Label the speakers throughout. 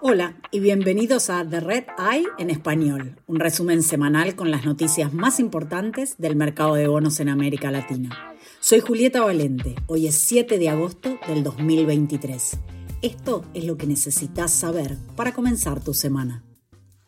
Speaker 1: Hola y bienvenidos a The Red Eye en español, un resumen semanal con las noticias más importantes del mercado de bonos en América Latina. Soy Julieta Valente, hoy es 7 de agosto del 2023. Esto es lo que necesitas saber para comenzar tu semana.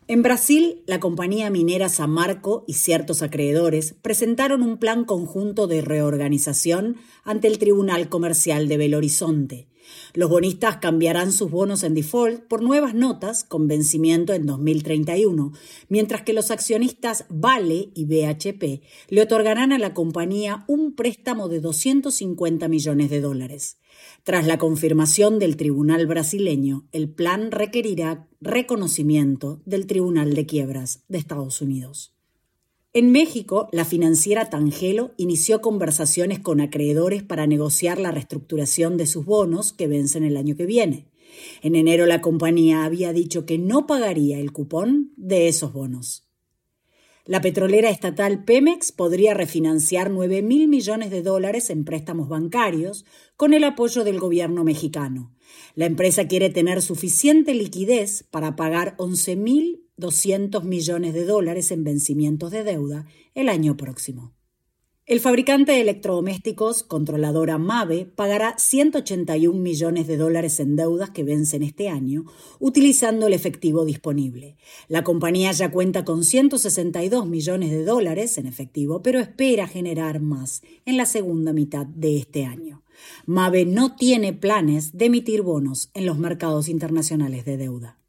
Speaker 1: En Brasil, la compañía minera Samarco y ciertos acreedores presentaron un plan conjunto de reorganización ante el Tribunal Comercial de Belo Horizonte los bonistas cambiarán sus bonos en default por nuevas notas con vencimiento en 2031, mientras que los accionistas Vale y BHP le otorgarán a la compañía un préstamo de 250 millones de dólares. Tras la confirmación del Tribunal brasileño, el plan requerirá reconocimiento del Tribunal de Quiebras de Estados Unidos. En México, la financiera Tangelo inició conversaciones con acreedores para negociar la reestructuración de sus bonos que vencen el año que viene. En enero la compañía había dicho que no pagaría el cupón de esos bonos. La petrolera estatal Pemex podría refinanciar 9 mil millones de dólares en préstamos bancarios con el apoyo del gobierno mexicano. La empresa quiere tener suficiente liquidez para pagar 11 mil 200 millones de dólares en vencimientos de deuda el año próximo. El fabricante de electrodomésticos, controladora Mave, pagará 181 millones de dólares en deudas que vencen este año, utilizando el efectivo disponible. La compañía ya cuenta con 162 millones de dólares en efectivo, pero espera generar más en la segunda mitad de este año. Mave no tiene planes de emitir bonos en los mercados internacionales de deuda.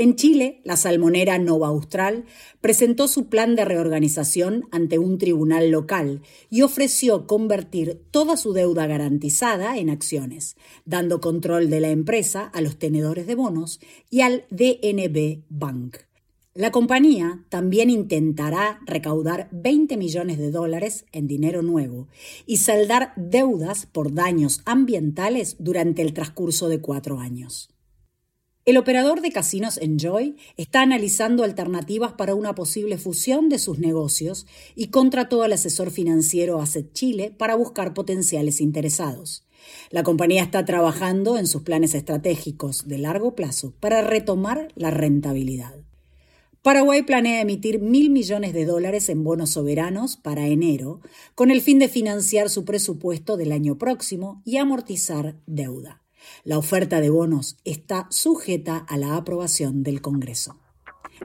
Speaker 1: En Chile, la salmonera Nova Austral presentó su plan de reorganización ante un tribunal local y ofreció convertir toda su deuda garantizada en acciones, dando control de la empresa a los tenedores de bonos y al DNB Bank. La compañía también intentará recaudar 20 millones de dólares en dinero nuevo y saldar deudas por daños ambientales durante el transcurso de cuatro años. El operador de casinos Enjoy está analizando alternativas para una posible fusión de sus negocios y contrató al asesor financiero Asset Chile para buscar potenciales interesados. La compañía está trabajando en sus planes estratégicos de largo plazo para retomar la rentabilidad. Paraguay planea emitir mil millones de dólares en bonos soberanos para enero, con el fin de financiar su presupuesto del año próximo y amortizar deuda. La oferta de bonos está sujeta a la aprobación del Congreso.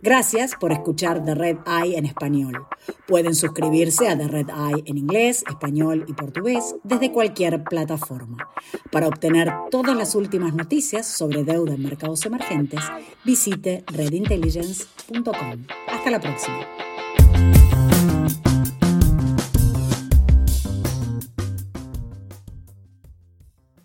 Speaker 1: Gracias por escuchar The Red Eye en español. Pueden suscribirse a The Red Eye en inglés, español y portugués desde cualquier plataforma. Para obtener todas las últimas noticias sobre deuda en mercados emergentes, visite redintelligence.com. Hasta la próxima.